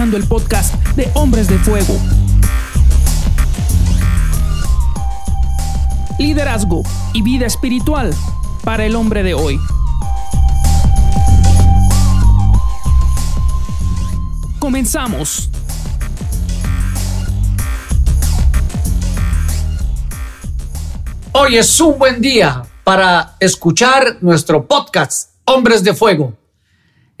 El podcast de Hombres de Fuego. Liderazgo y vida espiritual para el hombre de hoy. Comenzamos. Hoy es un buen día para escuchar nuestro podcast Hombres de Fuego.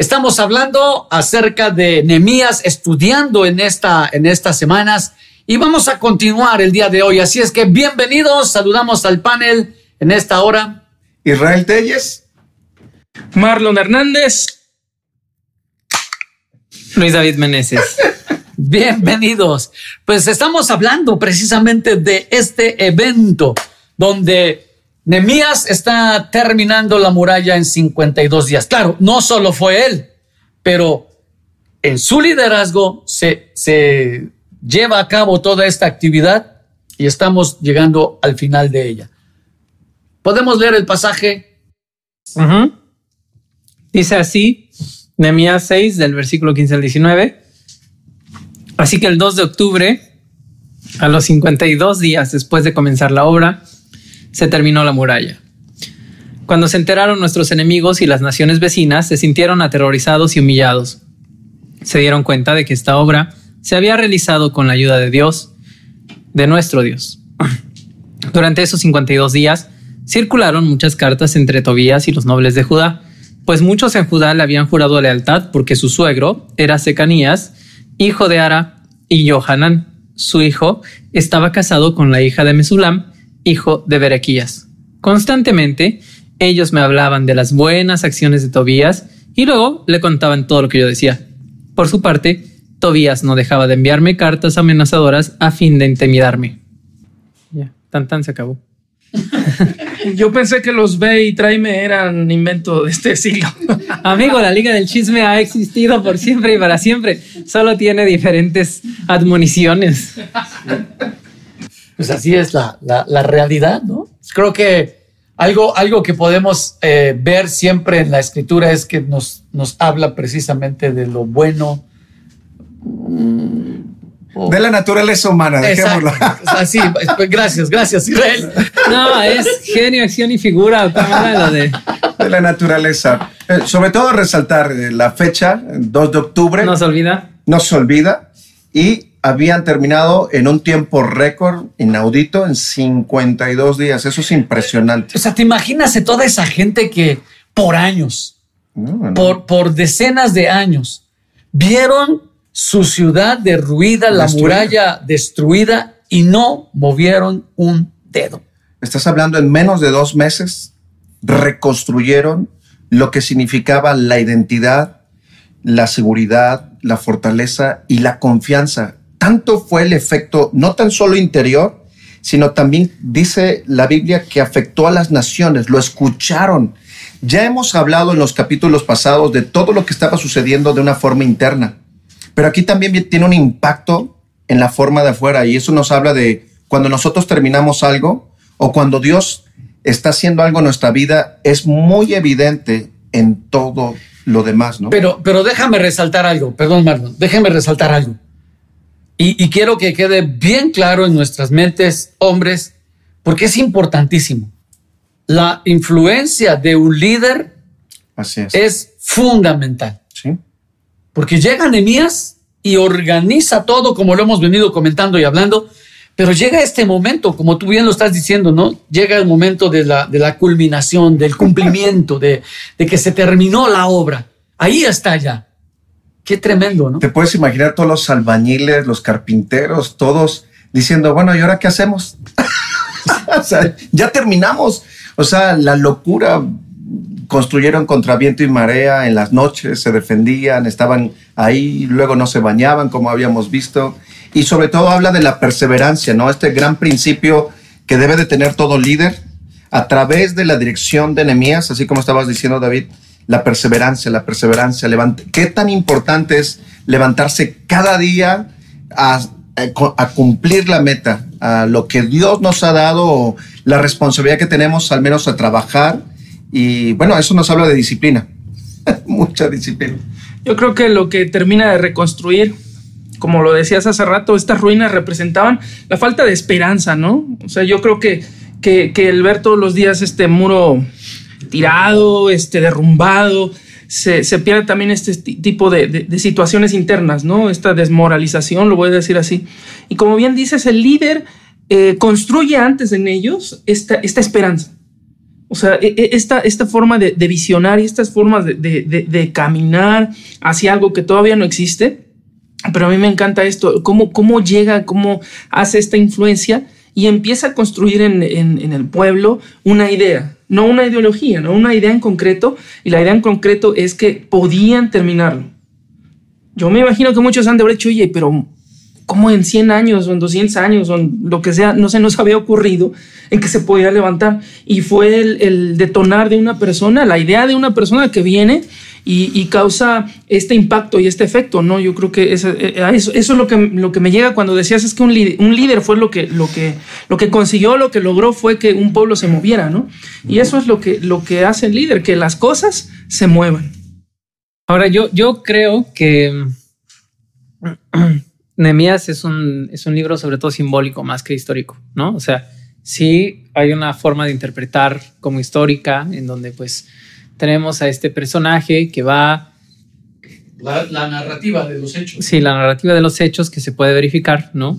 Estamos hablando acerca de Nemías, estudiando en, esta, en estas semanas y vamos a continuar el día de hoy. Así es que bienvenidos, saludamos al panel en esta hora. Israel Telles. Marlon Hernández. Luis David Meneses. Bienvenidos. Pues estamos hablando precisamente de este evento donde Nemías está terminando la muralla en 52 días. Claro, no solo fue él, pero en su liderazgo se, se lleva a cabo toda esta actividad y estamos llegando al final de ella. ¿Podemos leer el pasaje? Dice así, Nehemías 6, del versículo 15 al 19. Así que el 2 de octubre, a los 52 días después de comenzar la obra, se terminó la muralla. Cuando se enteraron nuestros enemigos y las naciones vecinas, se sintieron aterrorizados y humillados. Se dieron cuenta de que esta obra se había realizado con la ayuda de Dios, de nuestro Dios. Durante esos 52 días, circularon muchas cartas entre Tobías y los nobles de Judá, pues muchos en Judá le habían jurado lealtad porque su suegro era Secanías, hijo de Ara, y Johanán, su hijo, estaba casado con la hija de Mesulam, hijo de Berequías. Constantemente, ellos me hablaban de las buenas acciones de Tobías y luego le contaban todo lo que yo decía. Por su parte, Tobías no dejaba de enviarme cartas amenazadoras a fin de intimidarme. Ya, tan tan se acabó. Yo pensé que los ve y tráeme eran invento de este siglo. Amigo, la Liga del Chisme ha existido por siempre y para siempre. Solo tiene diferentes admoniciones. Pues así es la, la, la realidad, ¿no? Creo que algo, algo que podemos eh, ver siempre en la escritura es que nos, nos habla precisamente de lo bueno. De la naturaleza humana, dejémoslo. Así, pues, gracias, gracias, Israel. No, es genio, acción y figura. ¿Cómo era lo de? De la naturaleza. Eh, sobre todo resaltar eh, la fecha, 2 de octubre, No se olvida. no se olvida, y habían terminado en un tiempo récord inaudito en 52 días. Eso es impresionante. O sea, te imaginas toda esa gente que por años, No, no. por, por decenas de años, vieron su ciudad derruida, la Destruida. muralla destruida y no movieron un dedo. Estás hablando en menos de dos meses, reconstruyeron lo que significaba la identidad, la seguridad, la fortaleza y la confianza. Tanto fue el efecto, no tan solo interior, sino también dice la Biblia que afectó a las naciones, lo escucharon. Ya hemos hablado en los capítulos pasados de todo lo que estaba sucediendo de una forma interna, pero aquí también tiene un impacto en la forma de afuera y eso nos habla de cuando nosotros terminamos algo o cuando Dios está haciendo algo en nuestra vida, es muy evidente en todo lo demás, ¿no? Pero, pero déjame resaltar algo, perdón, Marlon, déjame resaltar algo. Y, y quiero que quede bien claro en nuestras mentes, hombres, porque es importantísimo. La influencia de un líder Así es. es fundamental, Sí. porque llega Nemías y organiza todo como lo hemos venido comentando y hablando, pero llega este momento, como tú bien lo estás diciendo, ¿no? Llega el momento de la, de la culminación, del cumplimiento, de, de que se terminó la obra. Ahí está ya. Qué tremendo, ¿no? Te puedes imaginar todos los albañiles, los carpinteros, todos diciendo, bueno, ¿y ahora qué hacemos? o sea, ya terminamos. O sea, la locura. Construyeron contra viento y marea en las noches, se defendían, estaban ahí, luego no se bañaban, como habíamos visto. Y sobre todo habla de la perseverancia, ¿no? Este gran principio que debe de tener todo líder a través de la dirección de Nehemías, así como estabas diciendo, David, la perseverancia, la perseverancia. levant- ¿Qué tan importante es levantarse cada día a, a- a cumplir la meta, a lo que Dios nos ha dado, la responsabilidad que tenemos al menos a trabajar? Y bueno, eso nos habla de disciplina, mucha disciplina. Yo creo que lo que termina de reconstruir, como lo decías hace rato, estas ruinas representaban la falta de esperanza, ¿no? O sea, yo creo que, que el ver todos los días este muro tirado, este derrumbado, se, se pierde también este ti- tipo de, de- de situaciones internas, ¿no? Esta desmoralización, lo voy a decir así. Y como bien dices, el líder eh, construye antes en ellos esta, esta esperanza. O sea, e- e- esta, esta forma de, de visionar y estas formas de- de- de caminar hacia algo que todavía no existe. Pero a mí me encanta esto, cómo, cómo llega, cómo hace esta influencia y empieza a construir en, en- en el pueblo una idea, no una ideología, no una idea en concreto. Y la idea en concreto es que podían terminarlo. Yo me imagino que muchos han de haber dicho, oye, pero ¿cómo en 100 años o en 200 años o en lo que sea, no se nos había ocurrido en que se podía levantar? Y fue el, el detonar de una persona, la idea de una persona que viene y, y causa este impacto y este efecto, ¿no? Yo creo que eso, eh, a eso, eso es lo que, lo que me llega cuando decías es que un líder, un líder fue lo que, lo, que, lo que consiguió, lo que logró fue que un pueblo se moviera, ¿no? Y eso es lo que, lo que hace el líder, que las cosas se muevan. Ahora, yo, yo creo que Nehemías es un, es un libro sobre todo simbólico más que histórico, ¿no? O sea, sí hay una forma de interpretar como histórica en donde pues tenemos a este personaje que va, La, la narrativa de los hechos. sí, la narrativa de los hechos que se puede verificar, ¿no?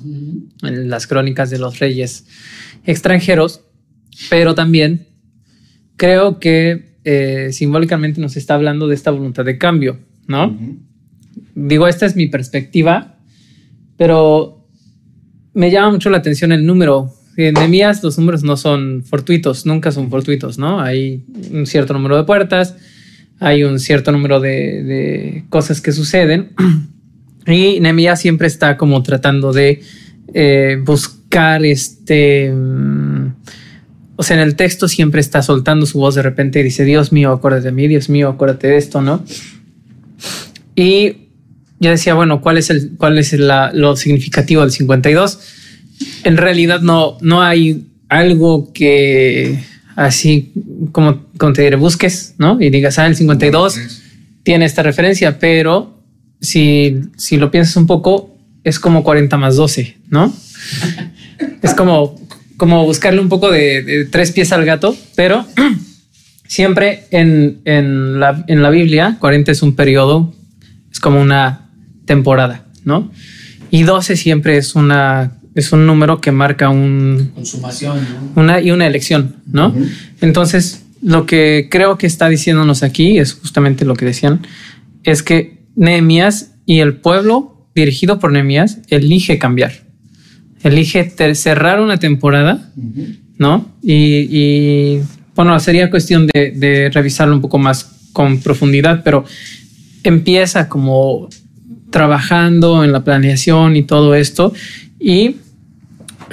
En las crónicas de los reyes extranjeros, pero también creo que eh, simbólicamente nos está hablando de esta voluntad de cambio, ¿no? Digo, esta es mi perspectiva, pero me llama mucho la atención el número. En Nehemías los números no son fortuitos, nunca son fortuitos, ¿no? Hay un cierto número de puertas, hay un cierto número de, de cosas que suceden y Nehemías siempre está como tratando de eh, buscar este... mm, o sea, en el texto siempre está soltando su voz de repente y dice, Dios mío, acuérdate de mí, Dios mío, acuérdate de esto, ¿no? Y yo decía, bueno, ¿cuál es, el, cuál es la- lo significativo del 52? En realidad no, no hay algo que así como, como te diré, busques, ¿no? Y digas, ah, el 52 tiene esta referencia, pero si, si lo piensas un poco, es como 40 más 12, ¿no? es como, como buscarle un poco de, de tres pies al gato, pero siempre en, en, la, en la Biblia, 40 es un periodo, es como una temporada, ¿no? Y 12 siempre es una es un número que marca un, Consumación. ¿no? una y una elección, ¿no? Entonces, lo que creo que está diciéndonos aquí es justamente lo que decían, es que Nehemías y el pueblo dirigido por Nehemías elige cambiar, elige cerrar una temporada, ¿no? Y, y, bueno, sería cuestión de, de revisarlo un poco más con profundidad, pero empieza como trabajando en la planeación y todo esto y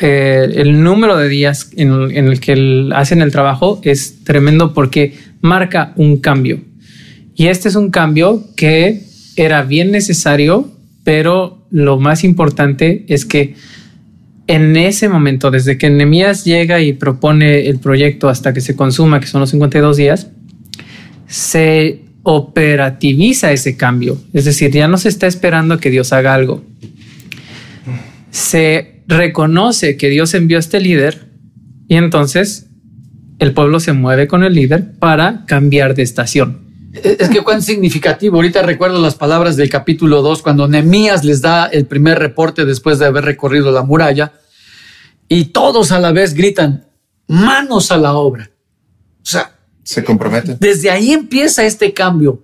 eh, el número de días en, el que hacen el trabajo es tremendo porque marca un cambio. Y este es un cambio que era bien necesario, pero lo más importante es que en ese momento, desde que Nehemías llega y propone el proyecto hasta que se consuma, que son los 52 días, se operativiza ese cambio. Es decir, ya no se está esperando que Dios haga algo. Se reconoce que Dios envió a este líder y entonces el pueblo se mueve con el líder para cambiar de estación. Es que cuán significativo. Ahorita recuerdo las palabras del capítulo 2 cuando Nehemías les da el primer reporte después de haber recorrido la muralla y todos a la vez gritan, manos a la obra. O sea, Se comprometen. desde ahí empieza este cambio,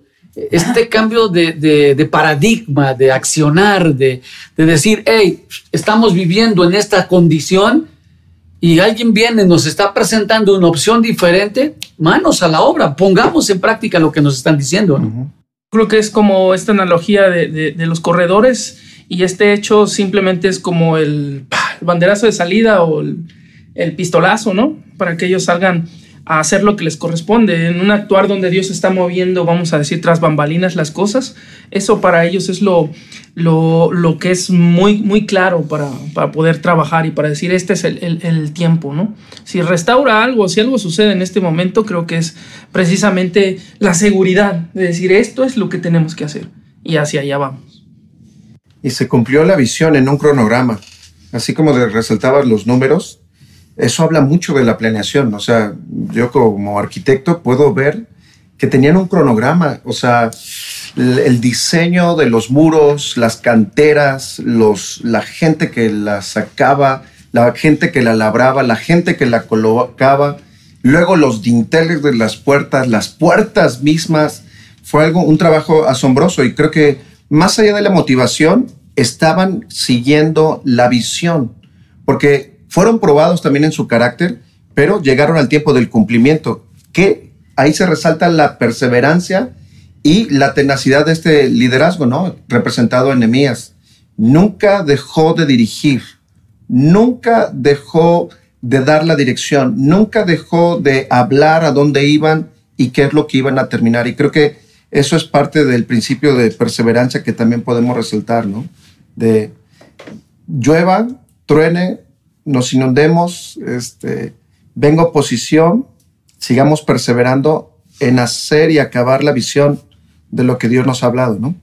este cambio de, de- de paradigma, de accionar, de, de decir, hey, estamos viviendo en esta condición y alguien viene, nos está presentando una opción diferente, manos a la obra, pongamos en práctica lo que nos están diciendo. ¿no? Creo que es como esta analogía de, de- de los corredores y este hecho simplemente es como el banderazo de salida o el, el pistolazo, ¿no? Para que ellos salgan a hacer lo que les corresponde. En un actuar donde Dios está moviendo, vamos a decir, tras bambalinas las cosas, eso para ellos es lo, lo, lo que es muy, muy claro para, para poder trabajar y para decir, este es el, el- el tiempo, ¿no? Si restaura algo, si algo sucede en este momento, creo que es precisamente la seguridad de decir, esto es lo que tenemos que hacer. y hacia allá vamos. Y se cumplió la visión en un cronograma, así como resaltabas los números. Eso habla mucho de la planeación. O sea, yo como arquitecto puedo ver que tenían un cronograma. O sea, el, diseño de los muros, las canteras, los, la gente que la sacaba, la gente que la labraba, la gente que la colocaba, luego los dinteles de las puertas, las puertas mismas. Fue algo, un trabajo asombroso y creo que más allá de la motivación, estaban siguiendo la visión, porque fueron probados también en su carácter, pero llegaron al tiempo del cumplimiento, que ahí se resalta la perseverancia y la tenacidad de este liderazgo, ¿no? Representado en Nehemías. Nunca dejó de dirigir, nunca dejó de dar la dirección, nunca dejó de hablar a dónde iban y qué es lo que iban a terminar. Y creo que eso es parte del principio de perseverancia que también podemos resaltar, ¿no? De llueva, truene, nos inundemos, este, venga oposición, sigamos perseverando en hacer y acabar la visión de lo que Dios nos ha hablado, ¿no?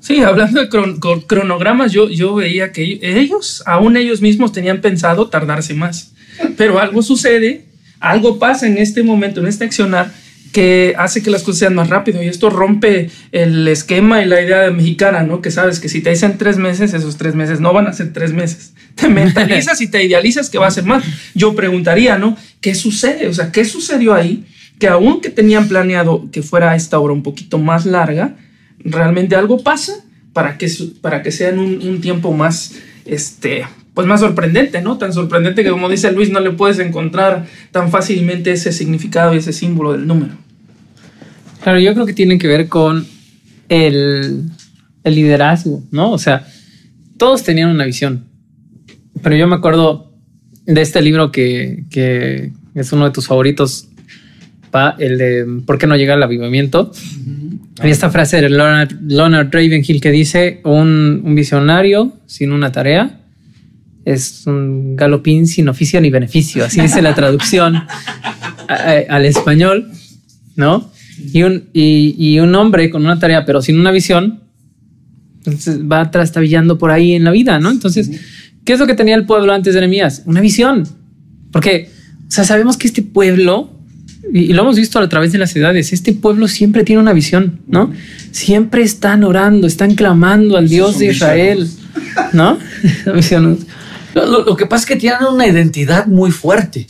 Sí, hablando de cron cron cronogramas, yo, yo veía que ellos, aún ellos mismos tenían pensado tardarse más. Pero algo sucede, algo pasa en este momento, en este accionar, que hace que las cosas sean más rápido y esto rompe el esquema y la idea mexicana, ¿no? Que sabes que si te dicen tres meses, esos tres meses no van a ser tres meses. Te mentalizas y te idealizas que va a ser más. Yo preguntaría, ¿no? ¿Qué sucede? O sea, ¿qué sucedió ahí? Que aunque tenían planeado que fuera esta obra un poquito más larga, realmente algo pasa para que, para que sea en un, un tiempo más, este, pues más sorprendente, ¿no? Tan sorprendente que como dice Luis, no le puedes encontrar tan fácilmente ese significado y ese símbolo del número. Claro, yo creo que tiene que ver con el, el liderazgo, ¿no? O sea, todos tenían una visión, pero yo me acuerdo de este libro que, que es uno de tus favoritos, pa, el de ¿Por qué no llega el avivamiento? Y esta frase de Leonard, Leonard Ravenhill que dice, un, un visionario sin una tarea es un galopín sin oficio ni beneficio. Así dice la traducción a, a, al español, ¿no? Y un, y, y un hombre con una tarea, pero sin una visión, entonces va trastabillando por ahí en la vida, ¿no? Entonces, ¿qué es lo que tenía el pueblo antes de Nehemías? Una visión. Porque, o sea, sabemos que este pueblo, y, lo hemos visto a través de las ciudades, este pueblo siempre tiene una visión, ¿no? Siempre están orando, están clamando al Dios de Israel, ¿no? Lo, lo, lo, que pasa es que tienen una identidad muy fuerte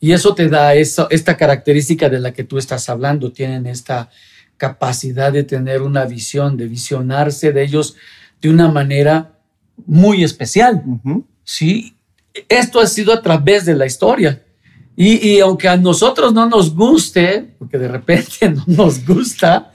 y eso te da eso, esta característica de la que tú estás hablando. Tienen esta capacidad de tener una visión, de visionarse de ellos de una manera muy especial. Uh -huh. Sí, esto ha sido a través de la historia. Y, y, aunque a nosotros no nos guste, porque de repente no nos gusta,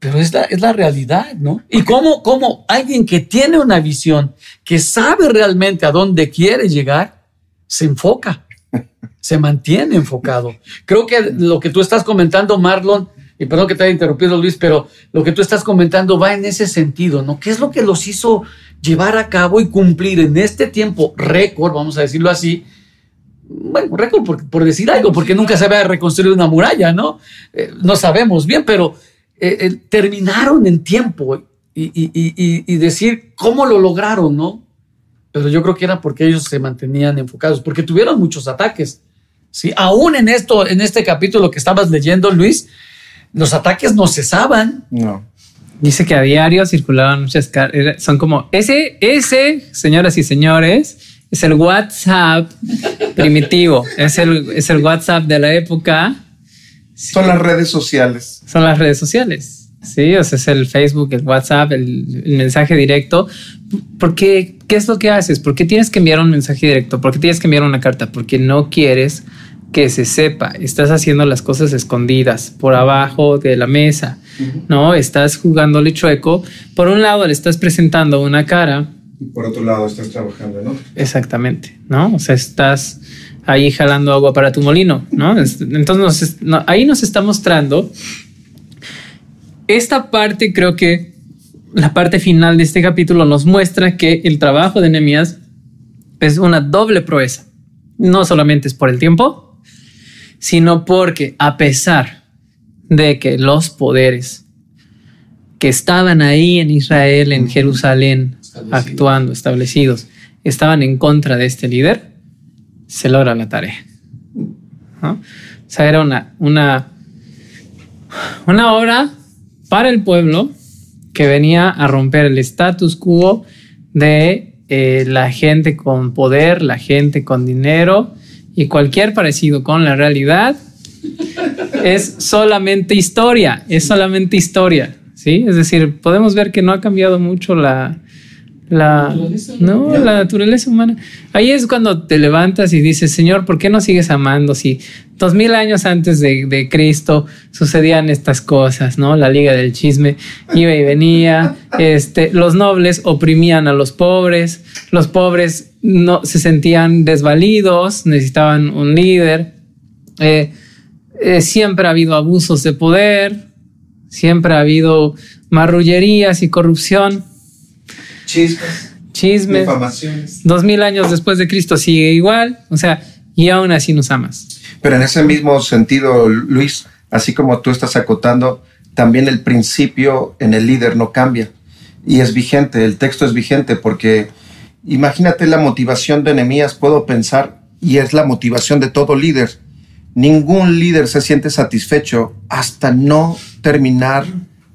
pero es la, es la realidad, ¿no? Y cómo, cómo alguien que tiene una visión, que sabe realmente a dónde quiere llegar, se enfoca, se mantiene enfocado. Creo que lo que tú estás comentando, Marlon, y perdón que te haya interrumpido Luis, pero lo que tú estás comentando va en ese sentido, ¿no? ¿Qué es lo que los hizo llevar a cabo y cumplir en este tiempo récord, vamos a decirlo así? Bueno, récord por, por decir algo, porque nunca se había reconstruido una muralla, ¿no? Eh, no sabemos bien, pero eh, eh, terminaron en tiempo y, y, y, y, decir cómo lo lograron, ¿no? Pero yo creo que era porque ellos se mantenían enfocados, porque tuvieron muchos ataques. Sí, aún en esto, en este capítulo que estabas leyendo, Luis, los ataques no cesaban. No. Dice que a diario circulaban muchas cartas. Son como ese, ese, señoras y señores, es el WhatsApp primitivo. Es el, es el WhatsApp de la época. Son las redes sociales. Son las redes sociales. Sí, o sea, es el Facebook, el WhatsApp, el, el mensaje directo. ¿Por qué? ¿Qué es lo que haces? ¿Por qué tienes que enviar un mensaje directo? ¿Por qué tienes que enviar una carta? Porque no quieres que se sepa. Estás haciendo las cosas escondidas por abajo de la mesa, uh -huh. ¿no? Estás jugándole chueco. Por un lado le estás presentando una cara. Y por otro lado estás trabajando, ¿no? Exactamente, ¿no? O sea, estás ahí jalando agua para tu molino, ¿no? Entonces, nos, ahí nos está mostrando esta parte, creo que la parte final de este capítulo nos muestra que el trabajo de Nehemías es una doble proeza. No solamente es por el tiempo, sino porque a pesar de que los poderes que estaban ahí en Israel, en Jerusalén, actuando, establecidos, estaban en contra de este líder, se logra la tarea. ¿no? O sea, era una, una, una obra para el pueblo que venía a romper el status quo de eh, la gente con poder, la gente con dinero y cualquier parecido con la realidad es solamente historia, es solamente historia, ¿sí? Es decir, podemos ver que no ha cambiado mucho la, la, no, la naturaleza humana. Ahí es cuando te levantas y dices, Señor, ¿por qué no sigues amando si dos mil años antes de, de, Cristo sucedían estas cosas, ¿no? La liga del chisme iba y venía, este, los nobles oprimían a los pobres, los pobres no se sentían desvalidos, necesitaban un líder. Eh, eh, siempre ha habido abusos de poder, siempre ha habido marrullerías y corrupción. Chismes. Chismes. Difamaciones. Dos mil años después de Cristo sigue igual, o sea, y aún así nos amas. Pero en ese mismo sentido, Luis, así como tú estás acotando, también el principio en el líder no cambia y es vigente, el texto es vigente porque imagínate la motivación de Nehemías, puedo pensar, y es la motivación de todo líder. Ningún líder se siente satisfecho hasta no terminar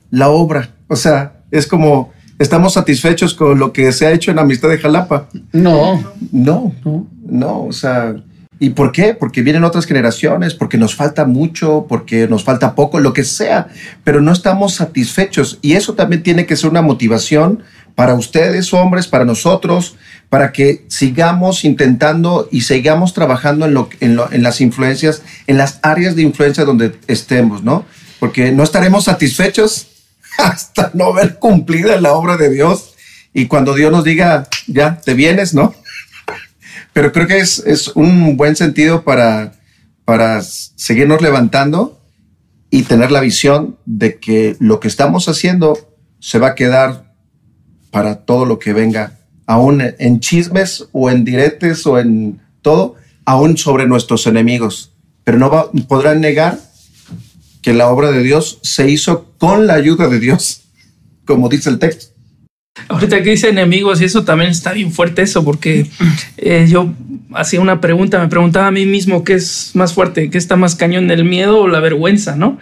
la obra. O sea, es como estamos satisfechos con lo que se ha hecho en Amistad de Jalapa. No, No, no. no, o sea, ¿y por qué? Porque vienen otras generaciones, porque nos falta mucho, porque nos falta poco, lo que sea, pero no estamos satisfechos. Y eso también tiene que ser una motivación para ustedes, hombres, para nosotros, para que sigamos intentando y sigamos trabajando en, las influencias, en las áreas de influencia donde estemos, ¿no? Porque no estaremos satisfechos hasta no ver cumplida la obra de Dios. Y cuando Dios nos diga, ya, te vienes, ¿no? Pero creo que es, es un buen sentido para, para seguirnos levantando y tener la visión de que lo que estamos haciendo se va a quedar para todo lo que venga, aún en chismes o en diretes o en todo, aún sobre nuestros enemigos. Pero no podrán negar que la obra de Dios se hizo con la ayuda de Dios, como dice el texto. Ahorita que dice enemigos y eso también está bien fuerte eso, porque eh, yo hacía una pregunta, me preguntaba a mí mismo qué es más fuerte, qué está más cañón, el miedo o la vergüenza, ¿no?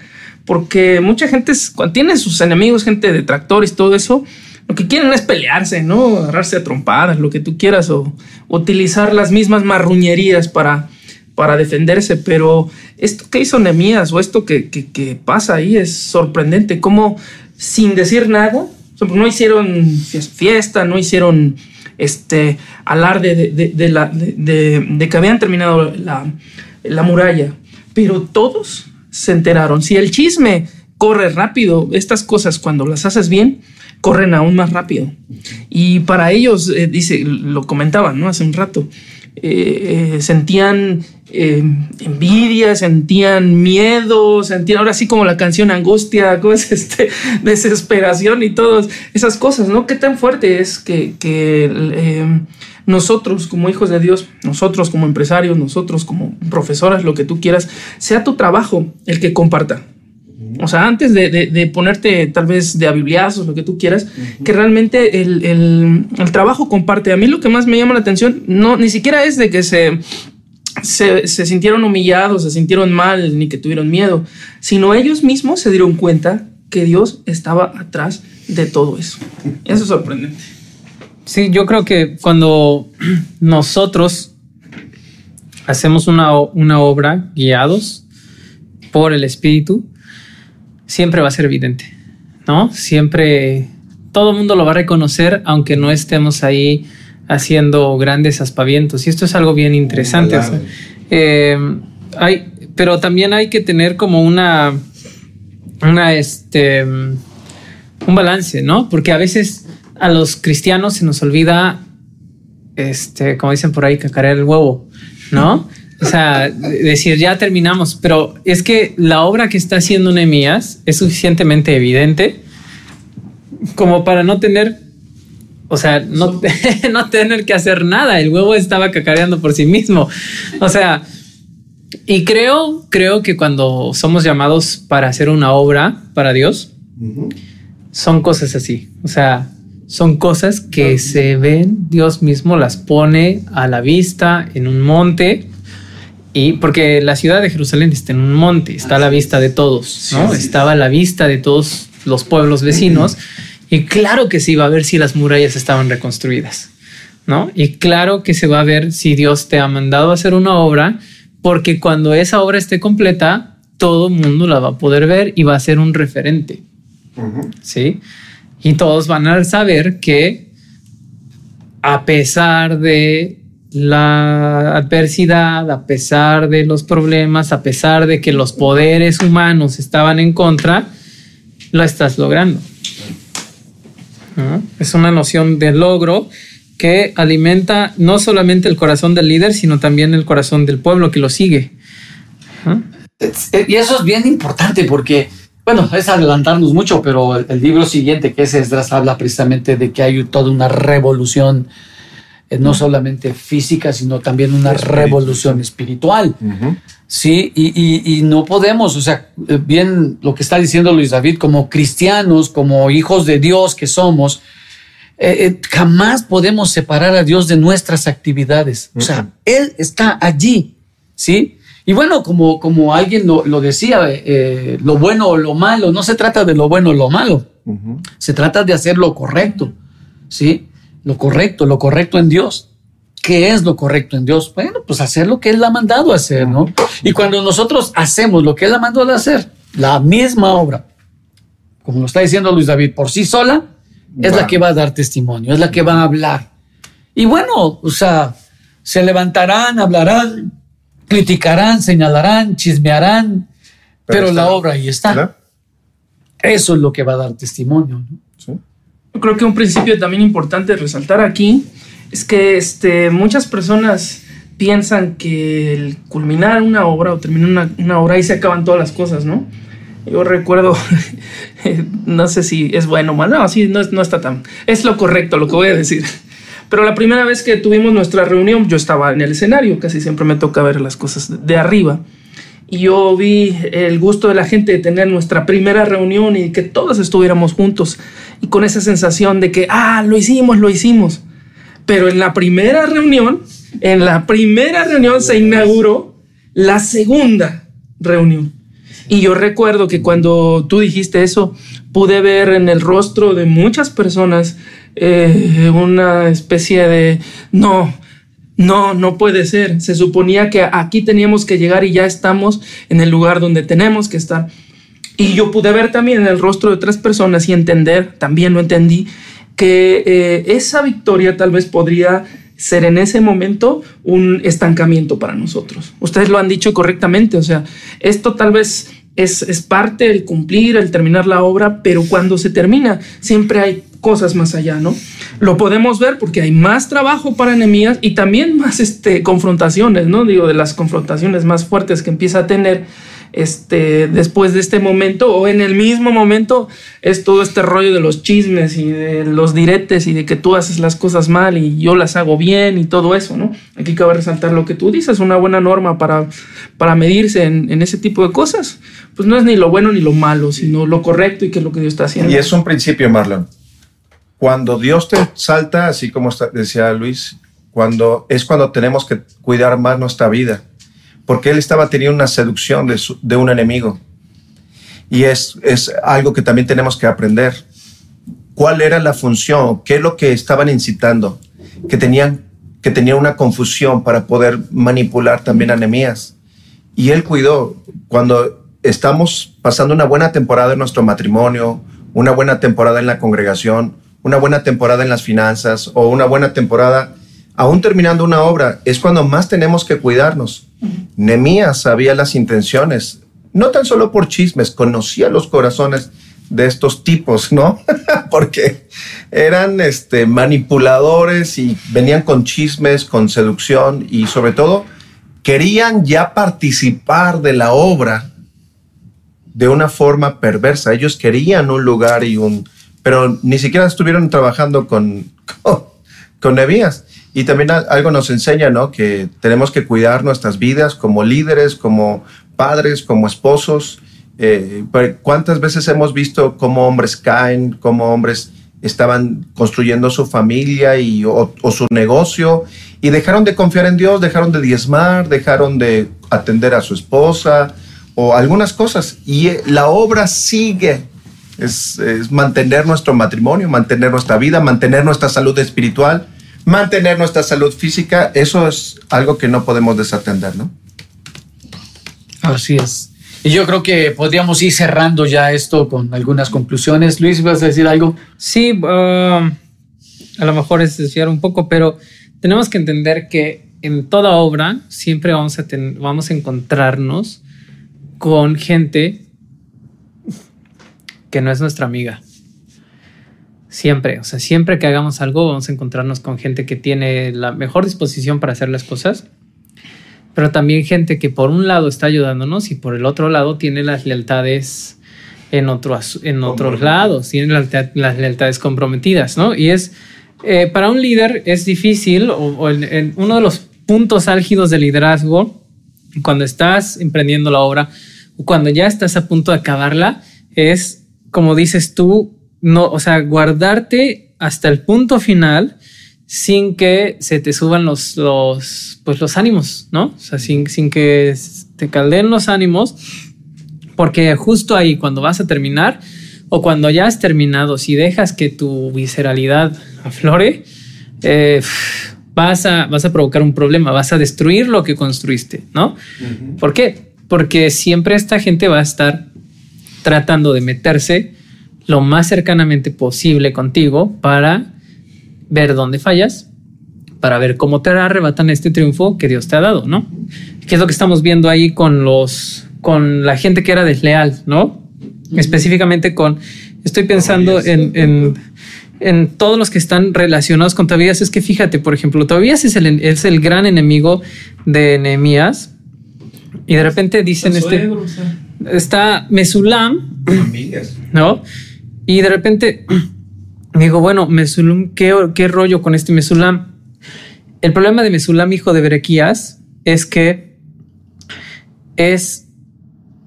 Porque mucha gente cuando tiene sus enemigos, gente detractores, todo eso, lo que quieren es pelearse, ¿no? Agarrarse a trompadas, lo que tú quieras, o utilizar las mismas marruñerías para, para defenderse, pero esto que hizo Nemías o esto que, que, que, pasa ahí es sorprendente, como sin decir nada, no hicieron fiesta, no hicieron este alarde de, que habían terminado la, la muralla, pero todos se enteraron. Si el chisme corre rápido, estas cosas cuando las haces bien, corren aún más rápido. Y para ellos, eh, dice, lo comentaban, ¿no? Hace un rato, eh, eh, sentían eh, envidia, sentían miedo, sentían ahora sí como la canción angustia, es este, desesperación y todas esas cosas, ¿no? Qué tan fuerte es que, que nosotros como hijos de Dios, nosotros como empresarios, nosotros como profesoras, lo que tú quieras, sea tu trabajo el que comparta. O sea, antes de, de, de, ponerte tal vez de abibliazos, lo que tú quieras, uh -huh. que realmente el, el, el, trabajo comparte. A mí lo que más me llama la atención, no, ni siquiera es de que se, se, se, sintieron humillados, se sintieron mal, ni que tuvieron miedo, sino ellos mismos se dieron cuenta que Dios estaba atrás de todo eso. Eso es sorprendente. Sí, yo creo que cuando nosotros hacemos una, una obra guiados por el Espíritu, siempre va a ser evidente, ¿no? Siempre todo el mundo lo va a reconocer, aunque no estemos ahí haciendo grandes aspavientos. Y esto es algo bien interesante. O sea, eh, hay, pero también hay que tener como una, una, este, un balance, ¿no? Porque a veces a los cristianos se nos olvida, este, como dicen por ahí, cacarear el huevo, ¿no? O sea, decir, ya terminamos, pero es que la obra que está haciendo Nehemías es suficientemente evidente como para no tener, o sea, no, no tener que hacer nada. El huevo estaba cacareando por sí mismo. O sea, y creo, creo que cuando somos llamados para hacer una obra para Dios, uh -huh. son cosas así. O sea, son cosas que se ven, Dios mismo las pone a la vista en un monte. Y porque la ciudad de Jerusalén está en un monte, está a la vista de todos, ¿no? Estaba a la vista de todos los pueblos vecinos. Y claro que se iba a ver si las murallas estaban reconstruidas, ¿no? Y claro que se va a ver si Dios te ha mandado a hacer una obra, porque cuando esa obra esté completa, todo el mundo la va a poder ver y va a ser un referente. ¿Sí? Y todos van a saber que a pesar de la adversidad, a pesar de los problemas, a pesar de que los poderes humanos estaban en contra, lo estás logrando. Es una noción de logro que alimenta no solamente el corazón del líder, sino también el corazón del pueblo que lo sigue. ¿No? Y eso es bien importante porque bueno, es adelantarnos mucho, pero el, libro siguiente, que es Esdras, habla precisamente de que hay toda una revolución, eh, no solamente física, sino también una revolución espiritual. Sí, y, no podemos, o sea, eh, bien lo que está diciendo Luis David, como cristianos, como hijos de Dios que somos, eh, jamás podemos separar a Dios de nuestras actividades. O sea, Él está allí, ¿sí? Y bueno, como, como alguien lo, decía, eh, lo bueno o lo malo, no se trata de lo bueno o lo malo, se trata de hacer lo correcto, ¿sí? Lo correcto, lo correcto en Dios. ¿Qué es lo correcto en Dios? Bueno, pues hacer lo que Él ha mandado a hacer, ¿no? Y cuando nosotros hacemos lo que Él ha mandado a hacer, la misma obra, como lo está diciendo Luis David, por sí sola, es la que va a dar testimonio, es la que va a hablar. Y bueno, o sea, se levantarán, hablarán, criticarán, señalarán, chismearán, pero, la obra ahí está. Eso es lo que va a dar testimonio. Yo creo que un principio también importante resaltar aquí es que este, muchas personas piensan que el culminar una obra o terminar una, obra ahí se acaban todas las cosas, ¿no? Yo recuerdo, no sé si es bueno o malo, no, sí, no, no está tan, es lo correcto lo que voy a decir. Pero la primera vez que tuvimos nuestra reunión, yo estaba en el escenario, casi siempre me toca ver las cosas de arriba. Y yo vi el gusto de la gente de tener nuestra primera reunión y que todos estuviéramos juntos y con esa sensación de que, ah, lo hicimos, lo hicimos. Pero en la primera reunión, en la primera reunión se inauguró la segunda reunión. Y yo recuerdo que cuando tú dijiste eso, pude ver en el rostro de muchas personas eh, una especie de no, no, no puede ser. Se suponía que aquí teníamos que llegar y ya estamos en el lugar donde tenemos que estar. Y yo pude ver también en el rostro de otras personas y entender, también lo entendí, que eh, esa victoria tal vez podría ser en ese momento un estancamiento para nosotros. Ustedes lo han dicho correctamente, o sea, esto tal vez es, es parte del cumplir, el terminar la obra, pero cuando se termina siempre hay cosas más allá, ¿no? Lo podemos ver porque hay más trabajo para enemías y también más este, confrontaciones, ¿no? Digo, de las confrontaciones más fuertes que empieza a tener este, después de este momento o en el mismo momento es todo este rollo de los chismes y de los diretes y de que tú haces las cosas mal y yo las hago bien y todo eso, ¿no? Aquí cabe resaltar lo que tú dices, una buena norma para, para medirse en, ese tipo de cosas, pues no es ni lo bueno ni lo malo, sino lo correcto y qué es lo que Dios está haciendo. Y es un principio, Marlon cuando Dios te salta, así como decía Luis, cuando es cuando tenemos que cuidar más nuestra vida, porque él estaba teniendo una seducción de, un enemigo. Y es, es algo que también tenemos que aprender. ¿Cuál era la función? ¿Qué es lo que estaban incitando? Que tenían, que tenían una confusión para poder manipular también a Nehemías. Y él cuidó. Cuando estamos pasando una buena temporada en nuestro matrimonio, una buena temporada en la congregación, una buena temporada en las finanzas o una buena temporada, aún terminando una obra, es cuando más tenemos que cuidarnos. Nemías sabía las intenciones, no tan solo por chismes, conocía los corazones de estos tipos, ¿no? Porque eran este, manipuladores y venían con chismes, con seducción y sobre todo querían ya participar de la obra de una forma perversa. Ellos querían un lugar y un, pero ni siquiera estuvieron trabajando con, con, Nebías. Y también algo nos enseña, ¿no? Que tenemos que cuidar nuestras vidas como líderes, como padres, como esposos, Eh, ¿Cuántas veces hemos visto cómo hombres caen, cómo hombres estaban construyendo su familia y, o, o su negocio y dejaron de confiar en Dios, dejaron de diezmar, dejaron de atender a su esposa o algunas cosas. Y eh, la obra sigue. Es, es mantener nuestro matrimonio, mantener nuestra vida, mantener nuestra salud espiritual, mantener nuestra salud física. Eso es algo que no podemos desatender, ¿no? Así es. Y yo creo que podríamos ir cerrando ya esto con algunas conclusiones. Luis, ¿vas a decir algo? Sí, uh, a lo mejor es desviar un poco, pero tenemos que entender que en toda obra siempre vamos a, ten- vamos a encontrarnos con gente que no es nuestra amiga. Siempre, o sea, siempre que hagamos algo vamos a encontrarnos con gente que tiene la mejor disposición para hacer las cosas, pero también gente que por un lado está ayudándonos y por el otro lado tiene las lealtades en, otro, en otros lados, tiene las, lealtad- las lealtades comprometidas, ¿no? Y es, eh, para un líder es difícil, o, o en- en uno de los puntos álgidos del liderazgo, cuando estás emprendiendo la obra, o cuando ya estás a punto de acabarla, es, como dices tú, no, o sea, guardarte hasta el punto final sin que se te suban los, los, pues los ánimos, ¿no? O sea, sin, sin que te caldeen los ánimos, porque justo ahí, cuando vas a terminar o cuando ya has terminado, si dejas que tu visceralidad aflore, eh, vas, a, vas a provocar un problema, vas a destruir lo que construiste, ¿no? ¿Por qué? Porque siempre esta gente va a estar tratando de meterse lo más cercanamente posible contigo para ver dónde fallas, para ver cómo te arrebatan este triunfo que Dios te ha dado, ¿no? ¿Qué es lo que estamos viendo ahí con los, con la gente que era desleal, ¿no? Específicamente con, estoy pensando en, en, en todos los que están relacionados con Tobías. Es que fíjate, por ejemplo, Tobías es el, es el gran enemigo de Nehemías y de repente dicen este, está Mesulam, ¿no? Y de repente digo, bueno, Mesulam, ¿qué, ¿qué rollo con este Mesulam? El problema de Mesulam, hijo de Berequías, es que es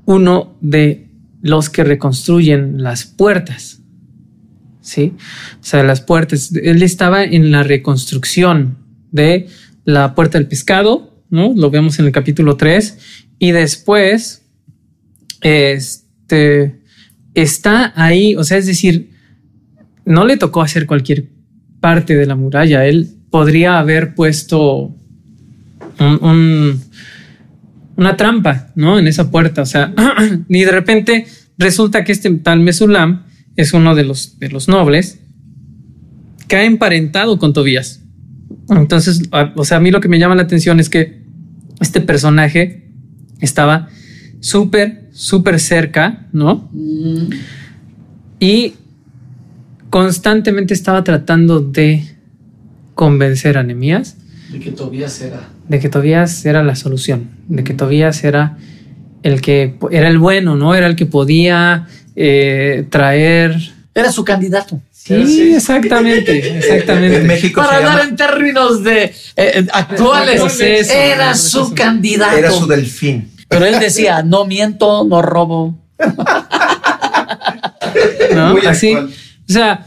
uno de los que reconstruyen las puertas. Sí, o sea, las puertas. Él estaba en la reconstrucción de la puerta del pescado, ¿no? Lo vemos en el capítulo 3. Y después, este, está ahí, o sea, es decir, no le tocó hacer cualquier parte de la muralla. Él podría haber puesto un, un- una trampa, ¿no? En esa puerta. O sea, y de repente resulta que este tal Mesulam es uno de los, de los nobles que ha emparentado con Tobías. Entonces, o sea, a mí lo que me llama la atención es que este personaje estaba súper, súper cerca, ¿no? Y constantemente estaba tratando de convencer a Nehemías De que Tobías era. de que Tobías era la solución, de que Tobías era el que era el bueno, ¿no? Era el que podía eh, traer. Era su candidato. Sí, exactamente, exactamente. En México Para hablar llama, en términos de eh, actuales, era su candidato. era su delfín. Pero él decía, no miento, no robo. ¿no? Muy Así, actual. o sea,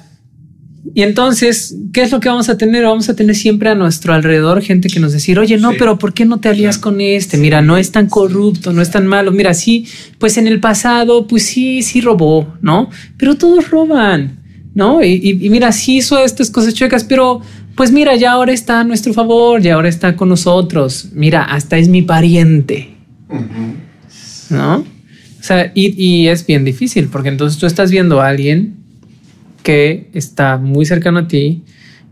y entonces, ¿qué es lo que vamos a tener? Vamos a tener siempre a nuestro alrededor gente que nos decir, oye, no, Sí. pero ¿por qué no te alías con este? Mira, no es tan corrupto, no es tan malo. Mira, sí, pues en el pasado, pues sí, sí robó, ¿no? Pero todos roban, ¿no? Y, y- y mira, sí hizo estas cosas chuecas, pero pues mira, ya ahora está a nuestro favor, ya ahora está con nosotros. Mira, hasta es mi pariente. ¿No? O sea, y, y es bien difícil porque entonces tú estás viendo a alguien que está muy cercano a ti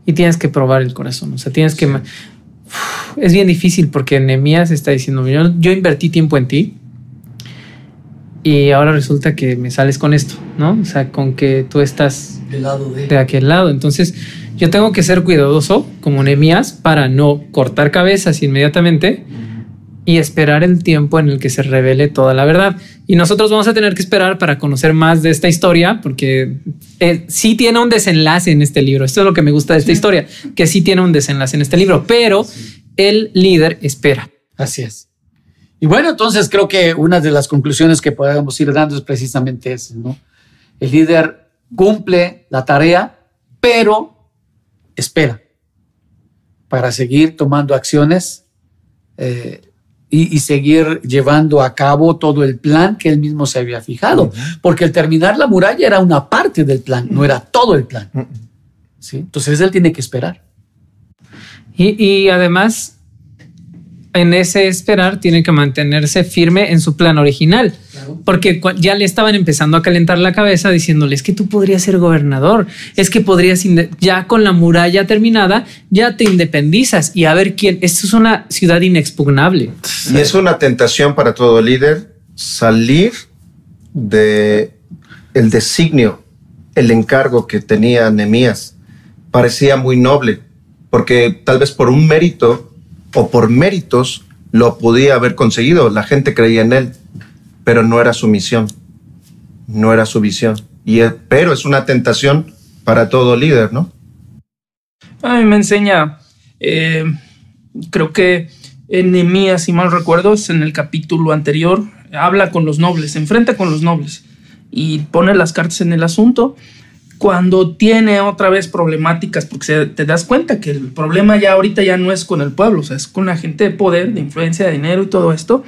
y tienes que probar el corazón. O sea, tienes que. Uf, es bien difícil porque Nehemías está diciendo: yo, yo invertí tiempo en ti y ahora resulta que me sales con esto, ¿no? O sea, con que tú estás Del lado de. de aquel lado. Entonces, yo tengo que ser cuidadoso como Nehemías para no cortar cabezas inmediatamente y esperar el tiempo en el que se revele toda la verdad. Y nosotros vamos a tener que esperar para conocer más de esta historia, porque eh, sí tiene un desenlace en este libro. Esto es lo que me gusta de esta historia, que sí tiene un desenlace en este libro, pero el líder espera. Así es. Y bueno, entonces creo que una de las conclusiones que podemos ir dando es precisamente esa, ¿no? El líder cumple la tarea, pero espera para seguir tomando acciones eh, y, y seguir llevando a cabo todo el plan que él mismo se había fijado. Porque el terminar la muralla era una parte del plan, no era todo el plan. ¿sí? Entonces él tiene que esperar. Y, y además, en ese esperar, tiene que mantenerse firme en su plan original. Porque ya le estaban empezando a calentar la cabeza diciéndole, es que tú podrías ser gobernador, es que podrías, ya con la muralla terminada, ya te independizas y a ver quién, esto es una ciudad inexpugnable. Y es una tentación para todo líder salir de el designio, el encargo que tenía Nemías. Parecía muy noble, porque tal vez por un mérito o por méritos lo podía haber conseguido. La gente creía en él, pero no era su misión, no era su visión. Y, eh, pero es una tentación para todo líder, ¿no? A mí me enseña, eh, creo que en Nehemías, si mal recuerdo, es en el capítulo anterior, habla con los nobles, se enfrenta con los nobles y pone las cartas en el asunto. Cuando tiene otra vez problemáticas, porque te das cuenta que el problema ya ahorita ya no es con el pueblo, o sea, es con la gente de poder, de influencia, de dinero y todo esto.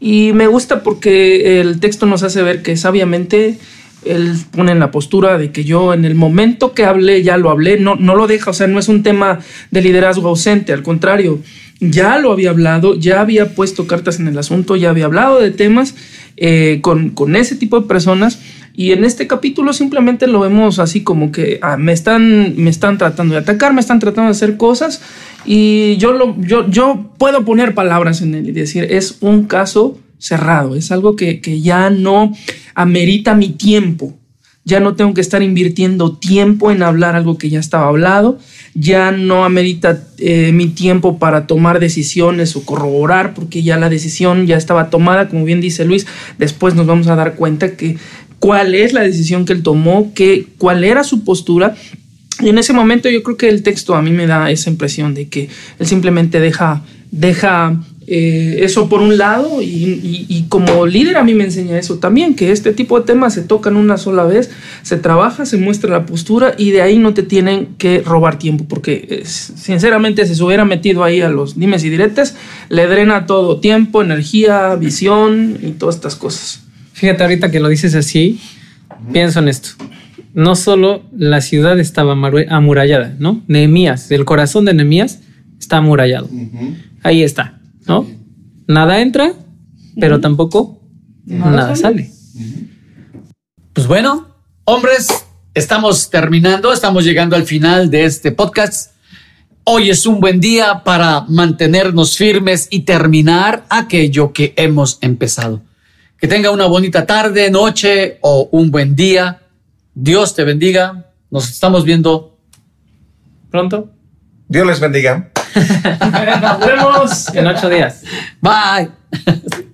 Y me gusta porque el texto nos hace ver que sabiamente él pone en la postura de que yo en el momento que hablé, ya lo hablé, no, no lo deja, o sea, no es un tema de liderazgo ausente, al contrario, ya lo había hablado, ya había puesto cartas en el asunto, ya había hablado de temas eh, con, con ese tipo de personas. Y en este capítulo simplemente lo vemos así como que ah, me, están, me están tratando de atacar, me están tratando de hacer cosas y yo, lo, yo, yo puedo poner palabras en él y decir, es un caso cerrado, es algo que, que ya no amerita mi tiempo. Ya no tengo que estar invirtiendo tiempo en hablar algo que ya estaba hablado. Ya no amerita eh, mi tiempo para tomar decisiones o corroborar, porque ya la decisión ya estaba tomada, como bien dice Luis. Después nos vamos a dar cuenta que cuál es la decisión que él tomó, que, cuál era su postura. Y en ese momento yo creo que el texto a mí me da esa impresión de que él simplemente deja, deja eh, eso por un lado y como líder a mí me enseña eso también, que este tipo de temas se tocan una sola vez, se trabaja, se muestra la postura y de ahí no te tienen que robar tiempo, porque eh, sinceramente si se hubiera metido ahí a los dimes y diretes, le drena todo tiempo, energía, visión y todas estas cosas. Fíjate, ahorita que lo dices así, pienso en esto. No solo la ciudad estaba amurallada, ¿no? Nehemías, el corazón de Nehemías está amurallado. Ahí está, ¿no? Nada entra, pero tampoco nada, sale. Pues bueno, hombres, estamos terminando, estamos llegando al final de este podcast. Hoy es un buen día para mantenernos firmes y terminar aquello que hemos empezado. Que tenga una bonita tarde, noche o un buen día. Dios te bendiga. Nos estamos viendo Pronto, Dios les bendiga. Nos vemos. en ocho días. Bye.